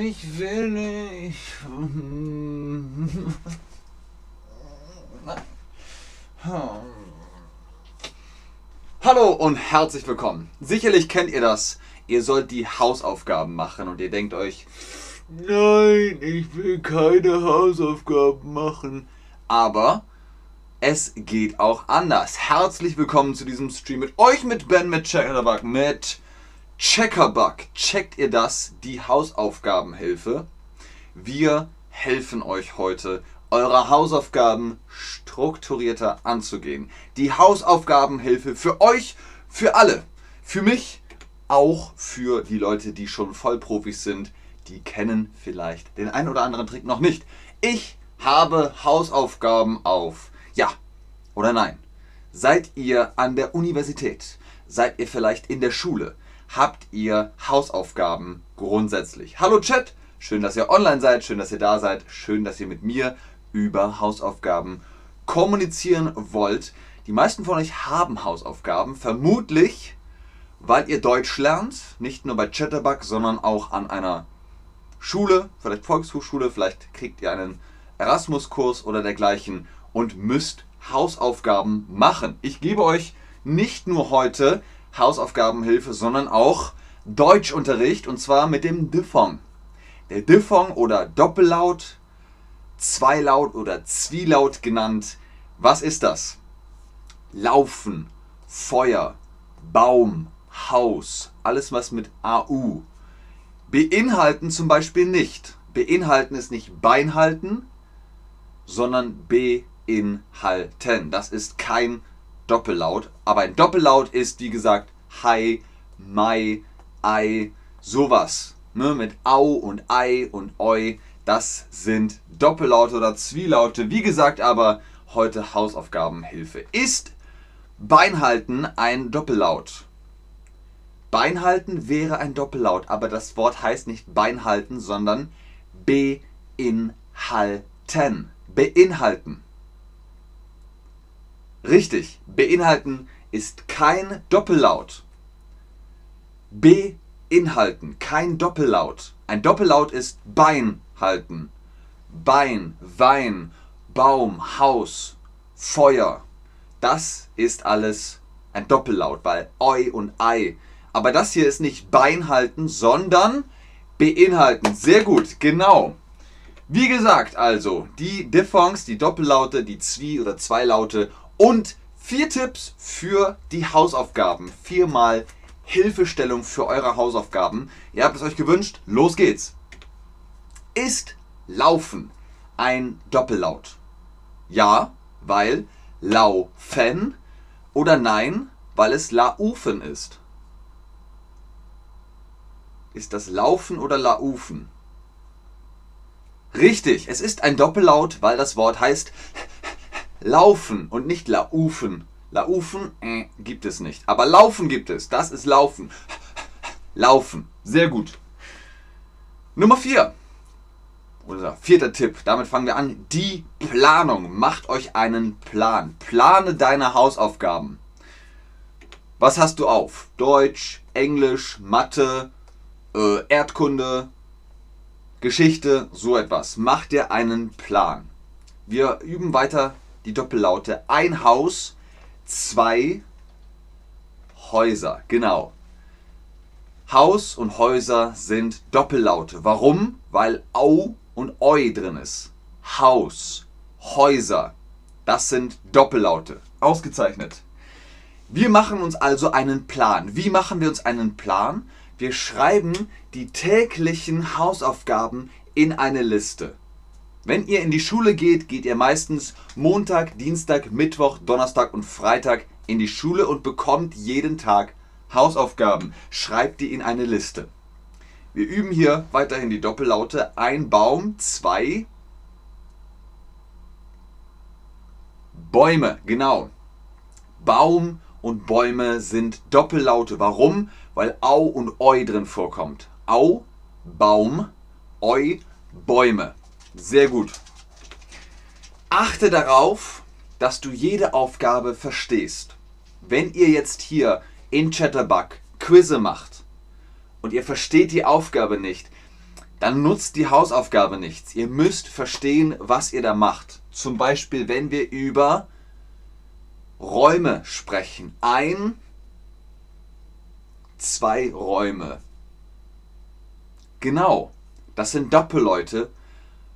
Ich will nicht. Hallo und herzlich willkommen. Sicherlich kennt ihr das. Ihr sollt die Hausaufgaben machen und ihr denkt euch, nein, ich will keine Hausaufgaben machen. Aber es geht auch anders. Herzlich willkommen zu diesem Stream mit euch, mit Ben, mit Checkerbug, mit Checkerbug. Checkt ihr das? Die Hausaufgabenhilfe. Wir helfen euch heute, eure Hausaufgaben strukturierter anzugehen. Die Hausaufgabenhilfe für euch, für alle. Für mich, auch für die Leute, die schon Vollprofis sind. Die kennen vielleicht den einen oder anderen Trick noch nicht. Ich habe Hausaufgaben auf ja oder nein? Seid ihr an der Universität? Seid ihr vielleicht in der Schule? Habt ihr Hausaufgaben grundsätzlich? Hallo Chat, schön, dass ihr online seid, schön, dass ihr da seid, schön, dass ihr mit mir über Hausaufgaben kommunizieren wollt. Die meisten von euch haben Hausaufgaben, vermutlich weil ihr Deutsch lernt, nicht nur bei Chatterbug, sondern auch an einer Schule, vielleicht Volkshochschule, vielleicht kriegt ihr einen Erasmus-Kurs oder dergleichen und müsst Hausaufgaben machen. Ich gebe euch nicht nur heute Hausaufgabenhilfe, sondern auch Deutschunterricht und zwar mit dem Diphthong. Der Diphthong oder Doppellaut, Zweilaut oder Zwielaut genannt. Was ist das? Laufen, Feuer, Baum, Haus, alles was mit AU. Beinhalten zum Beispiel nicht. Beinhalten ist nicht Beinhalten, sondern B inhalten. Das ist kein Doppellaut, aber ein Doppellaut ist, wie gesagt, Hi, Mai, Ei, sowas. Ne, mit Au und Ei und Oi, das sind Doppellaute oder Zwielaute. Wie gesagt, aber heute Hausaufgabenhilfe. Ist Beinhalten ein Doppellaut? Beinhalten wäre ein Doppellaut, aber das Wort heißt nicht Beinhalten, sondern beinhalten. Beinhalten. Richtig, beinhalten ist kein Doppellaut. Beinhalten, kein Doppellaut. Ein Doppellaut ist Bein halten. Bein, Wein, Baum, Haus, Feuer. Das ist alles ein Doppellaut, weil Oi und Ei. Aber das hier ist nicht Bein halten, sondern beinhalten. Sehr gut, genau. Wie gesagt, also die Diphthongs, die Doppellaute, die Zwie- oder Zweilaute und vier Tipps für die Hausaufgaben. Viermal Hilfestellung für eure Hausaufgaben. Ihr habt es euch gewünscht. Los geht's. Ist Laufen ein Doppellaut? Ja, weil laufen oder nein, weil es laufen ist? Ist das Laufen oder Laufen? Richtig, es ist ein Doppellaut, weil das Wort heißt Laufen und nicht laufen. Laufen äh, gibt es nicht. Aber laufen gibt es. Das ist laufen. Laufen. Sehr gut. Nummer 4. Oder vierter Tipp. Damit fangen wir an. Die Planung. Macht euch einen Plan. Plane deine Hausaufgaben. Was hast du auf? Deutsch, Englisch, Mathe, äh, Erdkunde, Geschichte, so etwas. Mach dir einen Plan. Wir üben weiter die Doppellaute ein Haus, zwei Häuser. Genau. Haus und Häuser sind Doppellaute. Warum? Weil Au und Oi drin ist. Haus, Häuser. Das sind Doppellaute. Ausgezeichnet. Wir machen uns also einen Plan. Wie machen wir uns einen Plan? Wir schreiben die täglichen Hausaufgaben in eine Liste. Wenn ihr in die Schule geht, geht ihr meistens Montag, Dienstag, Mittwoch, Donnerstag und Freitag in die Schule und bekommt jeden Tag Hausaufgaben. Schreibt die in eine Liste. Wir üben hier weiterhin die Doppellaute. Ein Baum, zwei Bäume, genau. Baum und Bäume sind Doppellaute. Warum? Weil Au und Oi drin vorkommt. Au, Baum, Oi, Bäume. Sehr gut. Achte darauf, dass du jede Aufgabe verstehst. Wenn ihr jetzt hier in Chatterbug Quizze macht und ihr versteht die Aufgabe nicht, dann nutzt die Hausaufgabe nichts. Ihr müsst verstehen, was ihr da macht. Zum Beispiel, wenn wir über Räume sprechen. Ein, zwei Räume. Genau, das sind Doppelleute,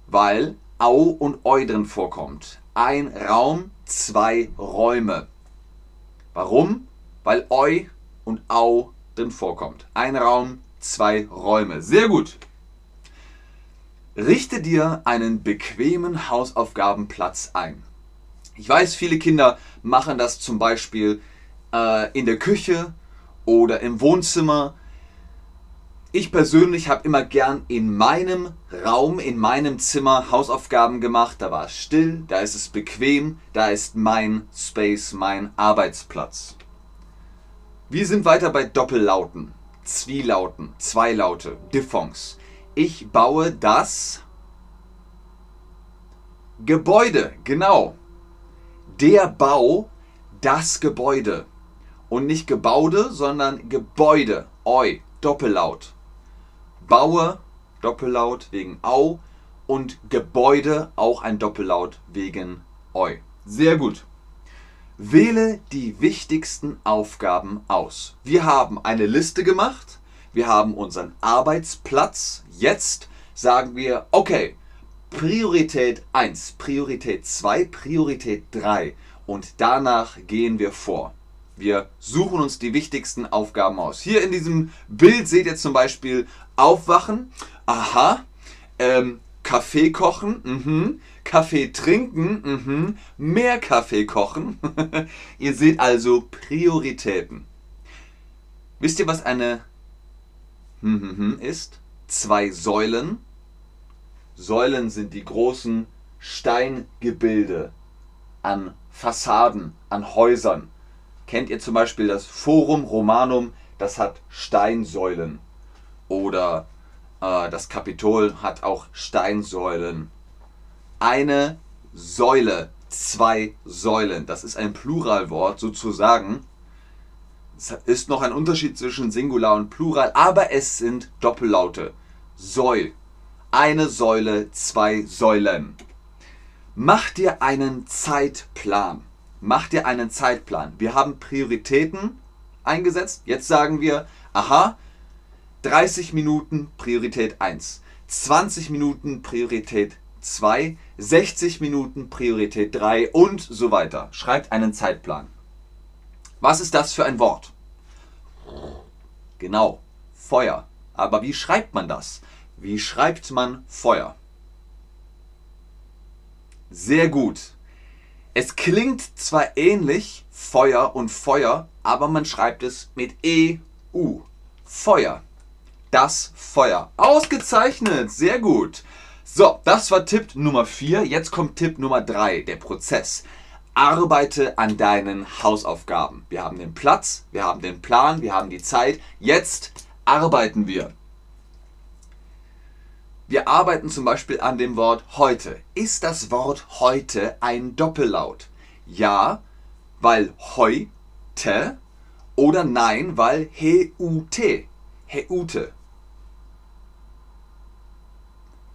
weil Au und Eu drin vorkommt. Ein Raum, zwei Räume. Warum? Weil Eu und Au drin vorkommt. Ein Raum, zwei Räume. Sehr gut. Richte dir einen bequemen Hausaufgabenplatz ein. Ich weiß, viele Kinder machen das zum Beispiel äh, in der Küche oder im Wohnzimmer. Ich persönlich habe immer gern in meinem Raum, in meinem Zimmer Hausaufgaben gemacht. Da war es still, da ist es bequem, da ist mein Space, mein Arbeitsplatz. Wir sind weiter bei Doppellauten, Zwielauten, Zweilaute, Diphthongs. Ich baue das Gebäude, genau. Der Bau, das Gebäude. Und nicht Gebäude, sondern Gebäude. Oi, Doppellaut. Baue, Doppellaut wegen Au. Und Gebäude, auch ein Doppellaut wegen Oi. Sehr gut. Wähle die wichtigsten Aufgaben aus. Wir haben eine Liste gemacht. Wir haben unseren Arbeitsplatz Jetzt sagen wir, okay, Priorität 1, Priorität 2, Priorität 3 und danach gehen wir vor. Wir suchen uns die wichtigsten Aufgaben aus. Hier in diesem Bild seht ihr zum Beispiel Aufwachen, aha, ähm, Kaffee kochen, mhm. Kaffee trinken, mhm. mehr Kaffee kochen. ihr seht also Prioritäten. Wisst ihr, was eine hm, hm, hm ist? zwei Säulen. Säulen sind die großen Steingebilde an Fassaden, an Häusern. Kennt ihr zum Beispiel das Forum Romanum, das hat Steinsäulen. Oder äh, das Kapitol hat auch Steinsäulen. Eine Säule, zwei Säulen, das ist ein Pluralwort sozusagen. Es ist noch ein Unterschied zwischen Singular und Plural, aber es sind Doppellaute. Säul. Eine Säule, zwei Säulen. Mach dir einen Zeitplan. Mach dir einen Zeitplan. Wir haben Prioritäten eingesetzt. Jetzt sagen wir, aha, 30 Minuten Priorität 1, 20 Minuten Priorität 2, 60 Minuten Priorität 3 und so weiter. Schreibt einen Zeitplan. Was ist das für ein Wort? Genau, Feuer. Aber wie schreibt man das? Wie schreibt man Feuer? Sehr gut. Es klingt zwar ähnlich, Feuer und Feuer, aber man schreibt es mit E-U. Feuer. Das Feuer. Ausgezeichnet. Sehr gut. So, das war Tipp Nummer 4. Jetzt kommt Tipp Nummer 3, der Prozess arbeite an deinen Hausaufgaben. Wir haben den Platz, wir haben den Plan, wir haben die Zeit. Jetzt arbeiten wir. Wir arbeiten zum Beispiel an dem Wort heute. Ist das Wort heute ein Doppellaut? Ja, weil heute oder nein, weil heute. Heute.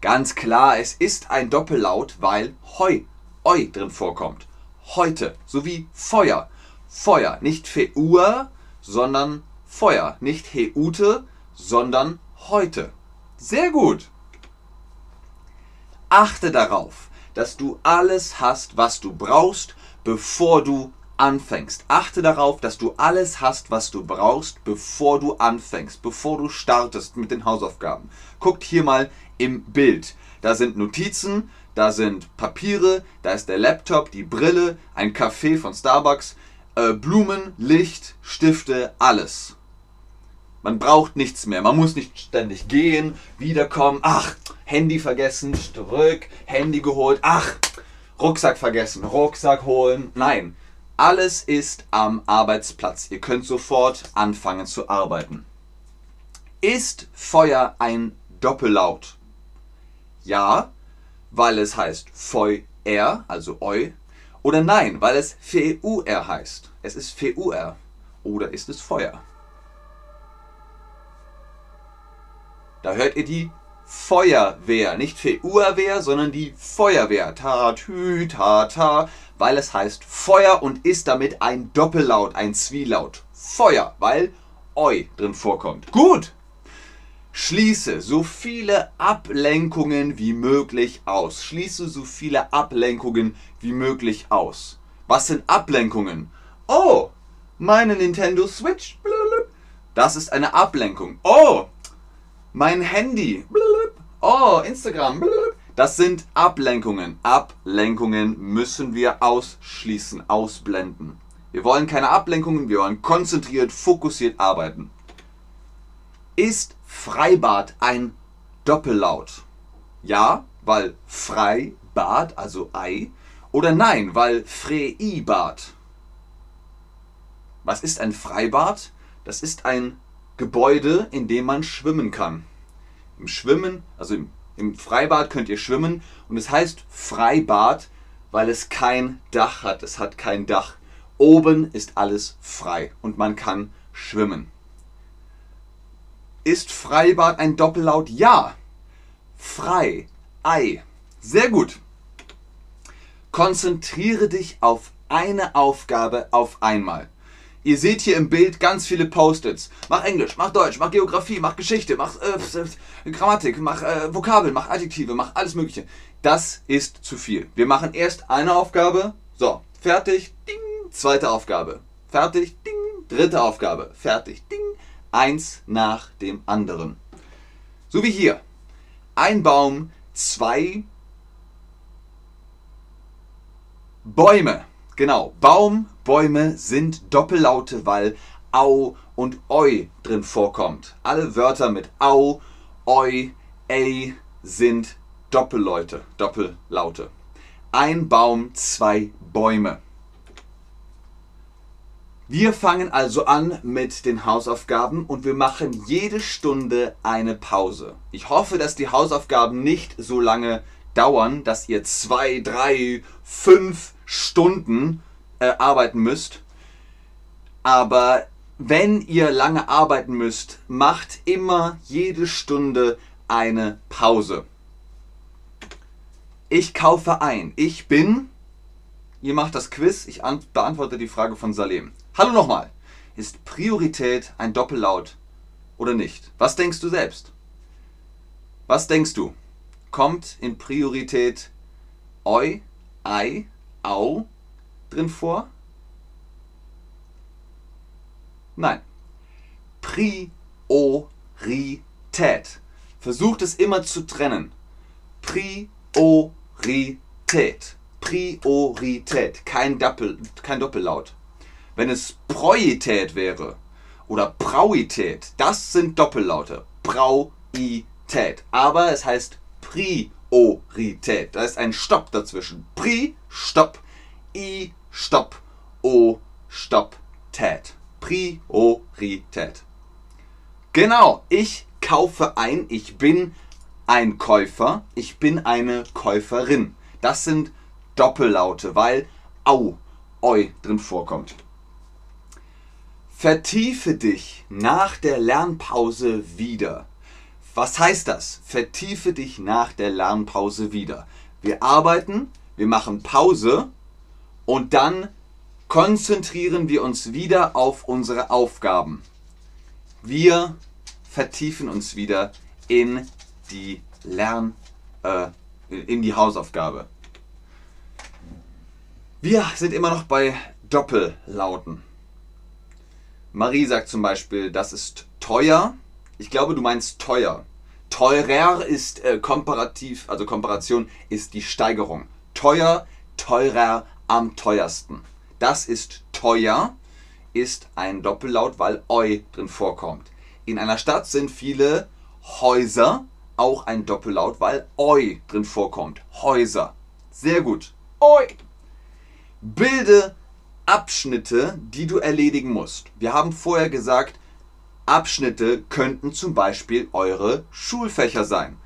Ganz klar, es ist ein Doppellaut, weil heu, eu drin vorkommt heute, sowie Feuer. Feuer, nicht Feur, sondern Feuer, nicht Heute, sondern heute. Sehr gut. Achte darauf, dass du alles hast, was du brauchst, bevor du anfängst. Achte darauf, dass du alles hast, was du brauchst, bevor du anfängst, bevor du startest mit den Hausaufgaben. Guckt hier mal im Bild. Da sind Notizen, da sind Papiere, da ist der Laptop, die Brille, ein Kaffee von Starbucks, äh, Blumen, Licht, Stifte, alles. Man braucht nichts mehr. Man muss nicht ständig gehen, wiederkommen. Ach, Handy vergessen, zurück, Handy geholt. Ach, Rucksack vergessen, Rucksack holen. Nein, alles ist am Arbeitsplatz. Ihr könnt sofort anfangen zu arbeiten. Ist Feuer ein Doppellaut? Ja, weil es heißt Feuer, also Eu, oder nein, weil es Feur heißt. Es ist Feur oder ist es Feuer? Da hört ihr die Feuerwehr. Nicht Feuerwehr, sondern die Feuerwehr. Ta, tü, ta, ta. Weil es heißt Feuer und ist damit ein Doppellaut, ein Zwielaut. Feuer, weil Oi drin vorkommt. Gut. Schließe so viele Ablenkungen wie möglich aus. Schließe so viele Ablenkungen wie möglich aus. Was sind Ablenkungen? Oh, meine Nintendo Switch. Das ist eine Ablenkung. Oh, mein Handy. Oh, Instagram. Das sind Ablenkungen. Ablenkungen müssen wir ausschließen, ausblenden. Wir wollen keine Ablenkungen, wir wollen konzentriert, fokussiert arbeiten. Ist Freibad ein Doppellaut? Ja, weil Freibad, also Ei, oder nein, weil Freibad. Was ist ein Freibad? Das ist ein Gebäude, in dem man schwimmen kann. Im Schwimmen, also im, im Freibad könnt ihr schwimmen und es heißt Freibad, weil es kein Dach hat. Es hat kein Dach. Oben ist alles frei und man kann schwimmen. Ist Freibad ein Doppellaut? Ja. Frei. Ei. Sehr gut. Konzentriere dich auf eine Aufgabe auf einmal. Ihr seht hier im Bild ganz viele Post-its. Mach Englisch, mach Deutsch, mach Geografie, mach Geschichte, mach äh, Grammatik, mach äh, Vokabeln, mach Adjektive, mach alles Mögliche. Das ist zu viel. Wir machen erst eine Aufgabe. So, fertig. Ding. Zweite Aufgabe. Fertig. Ding. Dritte Aufgabe. Fertig. Ding. Eins nach dem anderen. So wie hier. Ein Baum, zwei Bäume. Genau. Baum, Bäume sind Doppellaute, weil Au und Oi drin vorkommt. Alle Wörter mit Au, Oi, Ei sind Doppelleute, Doppellaute. Ein Baum, zwei Bäume. Wir fangen also an mit den Hausaufgaben und wir machen jede Stunde eine Pause. Ich hoffe, dass die Hausaufgaben nicht so lange dauern, dass ihr zwei, drei, fünf Stunden äh, arbeiten müsst. Aber wenn ihr lange arbeiten müsst, macht immer jede Stunde eine Pause. Ich kaufe ein. Ich bin. Ihr macht das Quiz. Ich beantworte die Frage von Salem. Hallo nochmal. Ist Priorität ein Doppellaut oder nicht? Was denkst du selbst? Was denkst du? Kommt in Priorität Oi, Ei, Au drin vor? Nein. Priorität. Versucht es immer zu trennen. Priorität. Priorität. Kein, Doppel, kein Doppellaut. Wenn es Proität wäre oder Prauität, das sind Doppellaute. Prauität. Aber es heißt Priorität. Da ist ein Stopp dazwischen. Pri, Stopp. I, Stopp. O, Stopp. Tät. Priorität. Genau, ich kaufe ein, ich bin ein Käufer, ich bin eine Käuferin. Das sind Doppellaute, weil Au, Oi drin vorkommt. Vertiefe dich nach der Lernpause wieder. Was heißt das? Vertiefe dich nach der Lernpause wieder. Wir arbeiten, wir machen Pause und dann konzentrieren wir uns wieder auf unsere Aufgaben. Wir vertiefen uns wieder in die Lern, äh, in die Hausaufgabe. Wir sind immer noch bei Doppellauten. Marie sagt zum Beispiel, das ist teuer. Ich glaube, du meinst teuer. Teurer ist äh, komparativ, also Komparation ist die Steigerung. Teuer, teurer, am teuersten. Das ist teuer, ist ein Doppellaut, weil eu drin vorkommt. In einer Stadt sind viele Häuser, auch ein Doppellaut, weil eu drin vorkommt. Häuser. Sehr gut. Eu. Bilde Abschnitte, die du erledigen musst. Wir haben vorher gesagt, Abschnitte könnten zum Beispiel eure Schulfächer sein.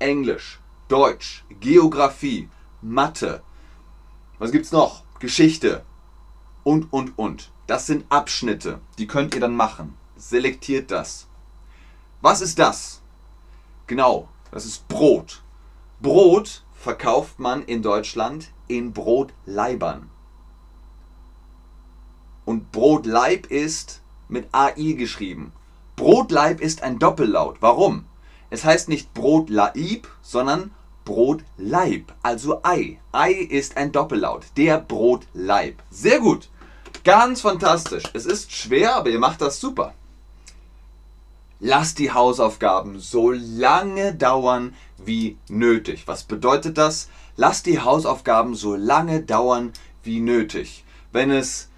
Englisch, Deutsch, Geografie, Mathe. Was gibt's noch? Geschichte und und und. Das sind Abschnitte, die könnt ihr dann machen. Selektiert das. Was ist das? Genau, Das ist Brot. Brot verkauft man in Deutschland in Brotleibern. Und Brotleib ist mit AI geschrieben. Brotleib ist ein Doppellaut. Warum? Es heißt nicht Brotlaib, sondern Brotleib, also Ei. Ei ist ein Doppellaut. Der Brotleib. Sehr gut. Ganz fantastisch. Es ist schwer, aber ihr macht das super. Lasst die Hausaufgaben so lange dauern wie nötig. Was bedeutet das? Lasst die Hausaufgaben so lange dauern wie nötig. Wenn es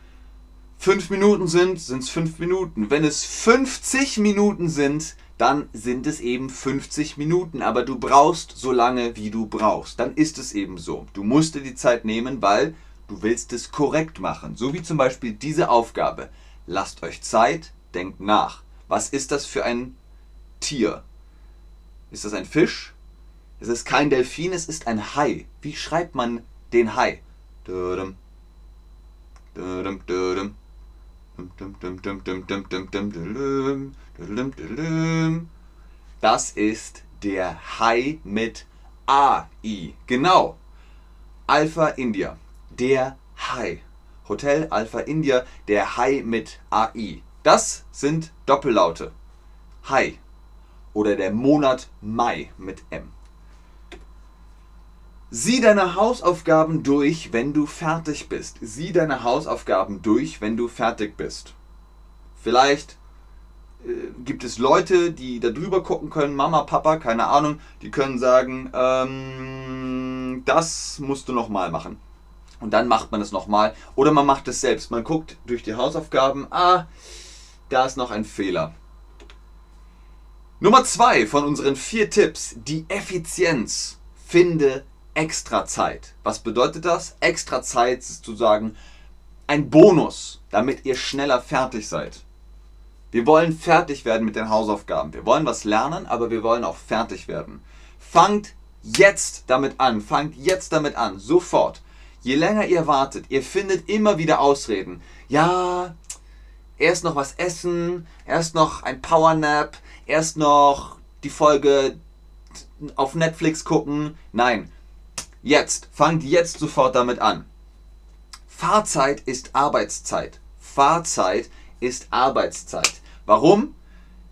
fünf Minuten sind, sind es fünf Minuten. Wenn es 50 Minuten sind, dann sind es eben 50 Minuten. Aber du brauchst so lange, wie du brauchst. Dann ist es eben so. Du musst dir die Zeit nehmen, weil du willst es korrekt machen. So wie zum Beispiel diese Aufgabe. Lasst euch Zeit, denkt nach. Was ist das für ein Tier? Ist das ein Fisch? Es ist kein Delfin, es ist ein Hai. Wie schreibt man den Hai? Das ist der Hai mit AI. Genau. Alpha India. Der Hai. Hotel Alpha India. Der Hai mit AI. Das sind Doppellaute. Hai oder der Monat Mai mit M. Sieh deine Hausaufgaben durch, wenn du fertig bist. Sieh deine Hausaufgaben durch, wenn du fertig bist. Vielleicht äh, gibt es Leute, die da drüber gucken können, Mama, Papa, keine Ahnung, die können sagen, ähm, das musst du nochmal machen. Und dann macht man es nochmal. Oder man macht es selbst. Man guckt durch die Hausaufgaben, ah, da ist noch ein Fehler. Nummer zwei von unseren vier Tipps, die Effizienz. Finde extra Zeit. Was bedeutet das? Extra Zeit ist sozusagen ein Bonus, damit ihr schneller fertig seid. Wir wollen fertig werden mit den Hausaufgaben. Wir wollen was lernen, aber wir wollen auch fertig werden. Fangt jetzt damit an. Fangt jetzt damit an. Sofort. Je länger ihr wartet, ihr findet immer wieder Ausreden. Ja, erst noch was essen, erst noch ein Powernap, erst noch die Folge auf Netflix gucken. Nein, jetzt, fangt jetzt sofort damit an. Fahrzeit ist Arbeitszeit. Fahrzeit ist Arbeitszeit. Warum?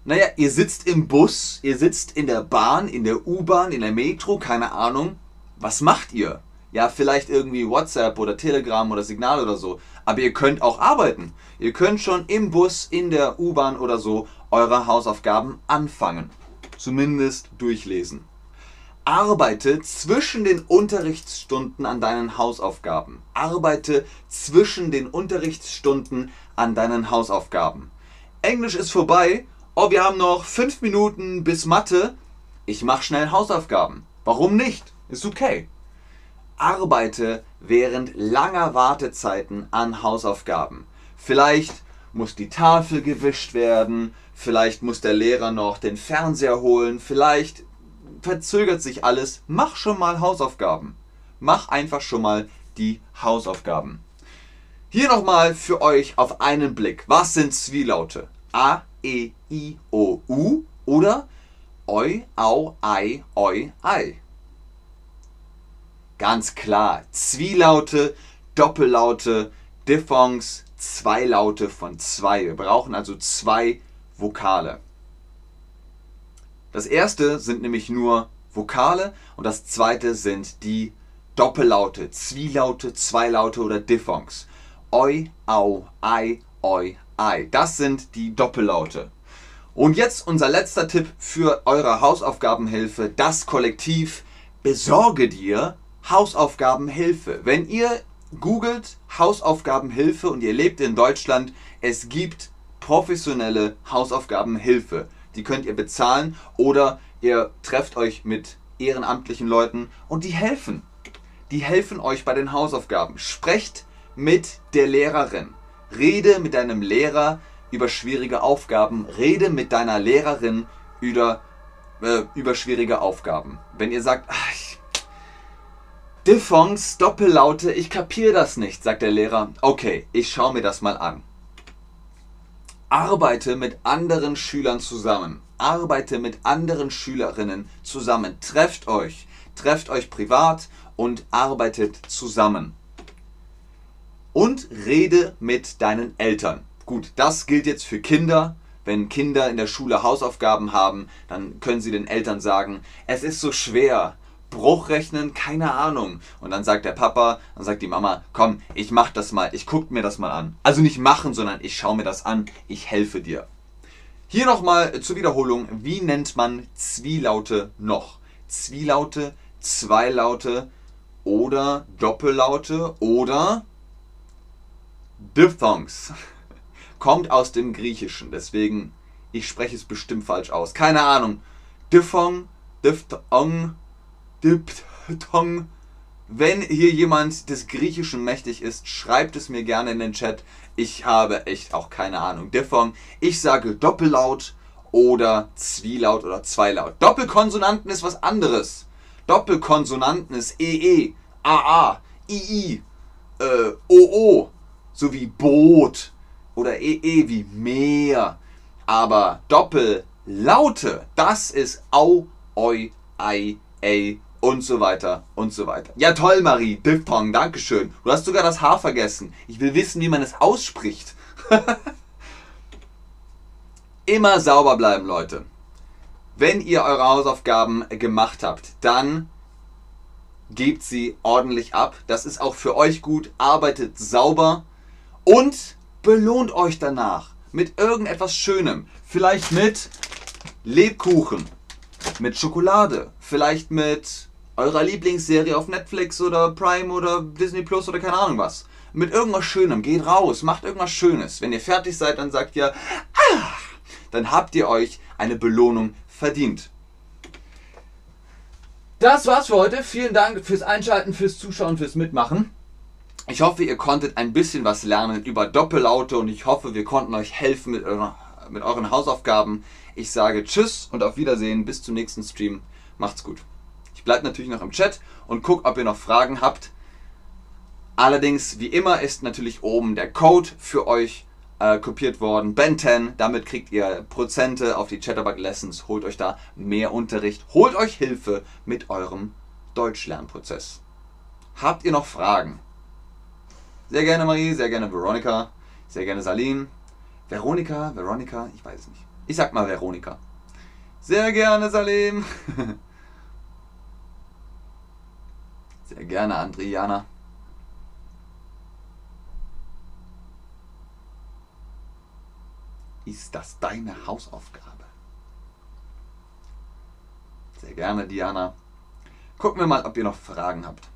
Naja, ihr sitzt im Bus, ihr sitzt in der Bahn, in der U-Bahn, in der Metro, keine Ahnung. Was macht ihr? Ja, vielleicht irgendwie WhatsApp oder Telegram oder Signal oder so. Aber ihr könnt auch arbeiten. Ihr könnt schon im Bus, in der U-Bahn oder so eure Hausaufgaben anfangen. Zumindest durchlesen. Arbeite zwischen den Unterrichtsstunden an deinen Hausaufgaben. Arbeite zwischen den Unterrichtsstunden an deinen Hausaufgaben. Englisch ist vorbei. Oh, wir haben noch fünf Minuten bis Mathe. Ich mache schnell Hausaufgaben. Warum nicht? Ist okay arbeite während langer Wartezeiten an Hausaufgaben. Vielleicht muss die Tafel gewischt werden, vielleicht muss der Lehrer noch den Fernseher holen, vielleicht verzögert sich alles. Mach schon mal Hausaufgaben. Mach einfach schon mal die Hausaufgaben. Hier nochmal für euch auf einen Blick. Was sind Zwielaute? A, E, I, O, U oder Oi, Au, Ei, Oi, Ei. Ganz klar. Zwielaute, Doppellaute, Diphthongs, Zweilaute von zwei. Wir brauchen also zwei Vokale. Das erste sind nämlich nur Vokale und das zweite sind die Doppellaute, Zwielaute, Zweilaute oder Diphthongs. Oi, au, ei, oi, ei. Das sind die Doppellaute. Und jetzt unser letzter Tipp für eure Hausaufgabenhilfe, das Kollektiv. Besorge dir Hausaufgabenhilfe. Wenn ihr googelt Hausaufgabenhilfe und ihr lebt in Deutschland, es gibt professionelle Hausaufgabenhilfe. Die könnt ihr bezahlen oder ihr trefft euch mit ehrenamtlichen Leuten und die helfen. Die helfen euch bei den Hausaufgaben. Sprecht mit der Lehrerin. Rede mit deinem Lehrer über schwierige Aufgaben. Rede mit deiner Lehrerin über, äh, über schwierige Aufgaben. Wenn ihr sagt, ach, Diphthongs, Doppellaute, ich kapiere das nicht, sagt der Lehrer. Okay, ich schaue mir das mal an. Arbeite mit anderen Schülern zusammen. Arbeite mit anderen Schülerinnen zusammen. Trefft euch. Trefft euch privat und arbeitet zusammen. Und rede mit deinen Eltern. Gut, das gilt jetzt für Kinder. Wenn Kinder in der Schule Hausaufgaben haben, dann können sie den Eltern sagen, es ist so schwer. Bruchrechnen, keine Ahnung. Und dann sagt der Papa, dann sagt die Mama, komm, ich mach das mal, ich guck mir das mal an. Also nicht machen, sondern ich schaue mir das an, ich helfe dir. Hier nochmal zur Wiederholung, wie nennt man Zwielaute noch? Zwielaute, Zweilaute oder Doppellaute oder Diphthongs. Kommt aus dem Griechischen, deswegen, ich spreche es bestimmt falsch aus. Keine Ahnung. Diphthong, Diphthong, Diphthong. Wenn hier jemand des Griechischen mächtig ist, schreibt es mir gerne in den Chat. Ich habe echt auch keine Ahnung. Diphthong. Ich sage Doppellaut oder Zwielaut oder Zweilaut. Doppelkonsonanten ist was anderes. Doppelkonsonanten ist EE, AA, II, äh, OO, sowie Boot oder EE wie Meer. Aber Doppellaute, das ist Au, Oi, Ei, Ei und so weiter und so weiter. Ja toll, Marie, Diphthong, Dankeschön. Du hast sogar das H vergessen. Ich will wissen, wie man es ausspricht. Immer sauber bleiben, Leute. Wenn ihr eure Hausaufgaben gemacht habt, dann gebt sie ordentlich ab. Das ist auch für euch gut. Arbeitet sauber und belohnt euch danach mit irgendetwas Schönem. Vielleicht mit Lebkuchen, mit Schokolade, vielleicht mit eurer Lieblingsserie auf Netflix oder Prime oder Disney Plus oder keine Ahnung was. Mit irgendwas Schönem. Geht raus, macht irgendwas Schönes. Wenn ihr fertig seid, dann sagt ihr, ah, dann habt ihr euch eine Belohnung verdient. Das war's für heute. Vielen Dank fürs Einschalten, fürs Zuschauen, fürs Mitmachen. Ich hoffe, ihr konntet ein bisschen was lernen über Doppellaute und ich hoffe, wir konnten euch helfen mit, eurer, mit euren Hausaufgaben. Ich sage Tschüss und auf Wiedersehen. Bis zum nächsten Stream. Macht's gut. Ich bleibe natürlich noch im Chat und guck, ob ihr noch Fragen habt. Allerdings, wie immer, ist natürlich oben der Code für euch äh, kopiert worden. Ben 10, damit kriegt ihr Prozente auf die Chatterbug Lessons. Holt euch da mehr Unterricht. Holt euch Hilfe mit eurem Deutschlernprozess. Habt ihr noch Fragen? Sehr gerne Marie, sehr gerne Veronika, sehr gerne Salim. Veronika, Veronika, ich weiß es nicht. Ich sag mal Veronika. Sehr gerne Salim. Sehr gerne Andriana. Ist das deine Hausaufgabe? Sehr gerne, Diana. Gucken wir mal, ob ihr noch Fragen habt.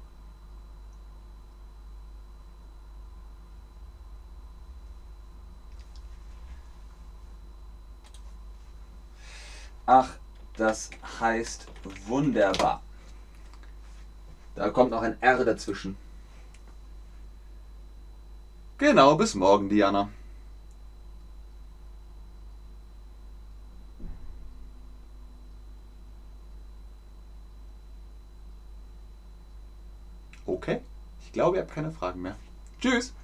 Ach, das heißt wunderbar. Da kommt noch ein R dazwischen. Genau, bis morgen, Diana. Okay, ich glaube, ihr habt keine Fragen mehr. Tschüss!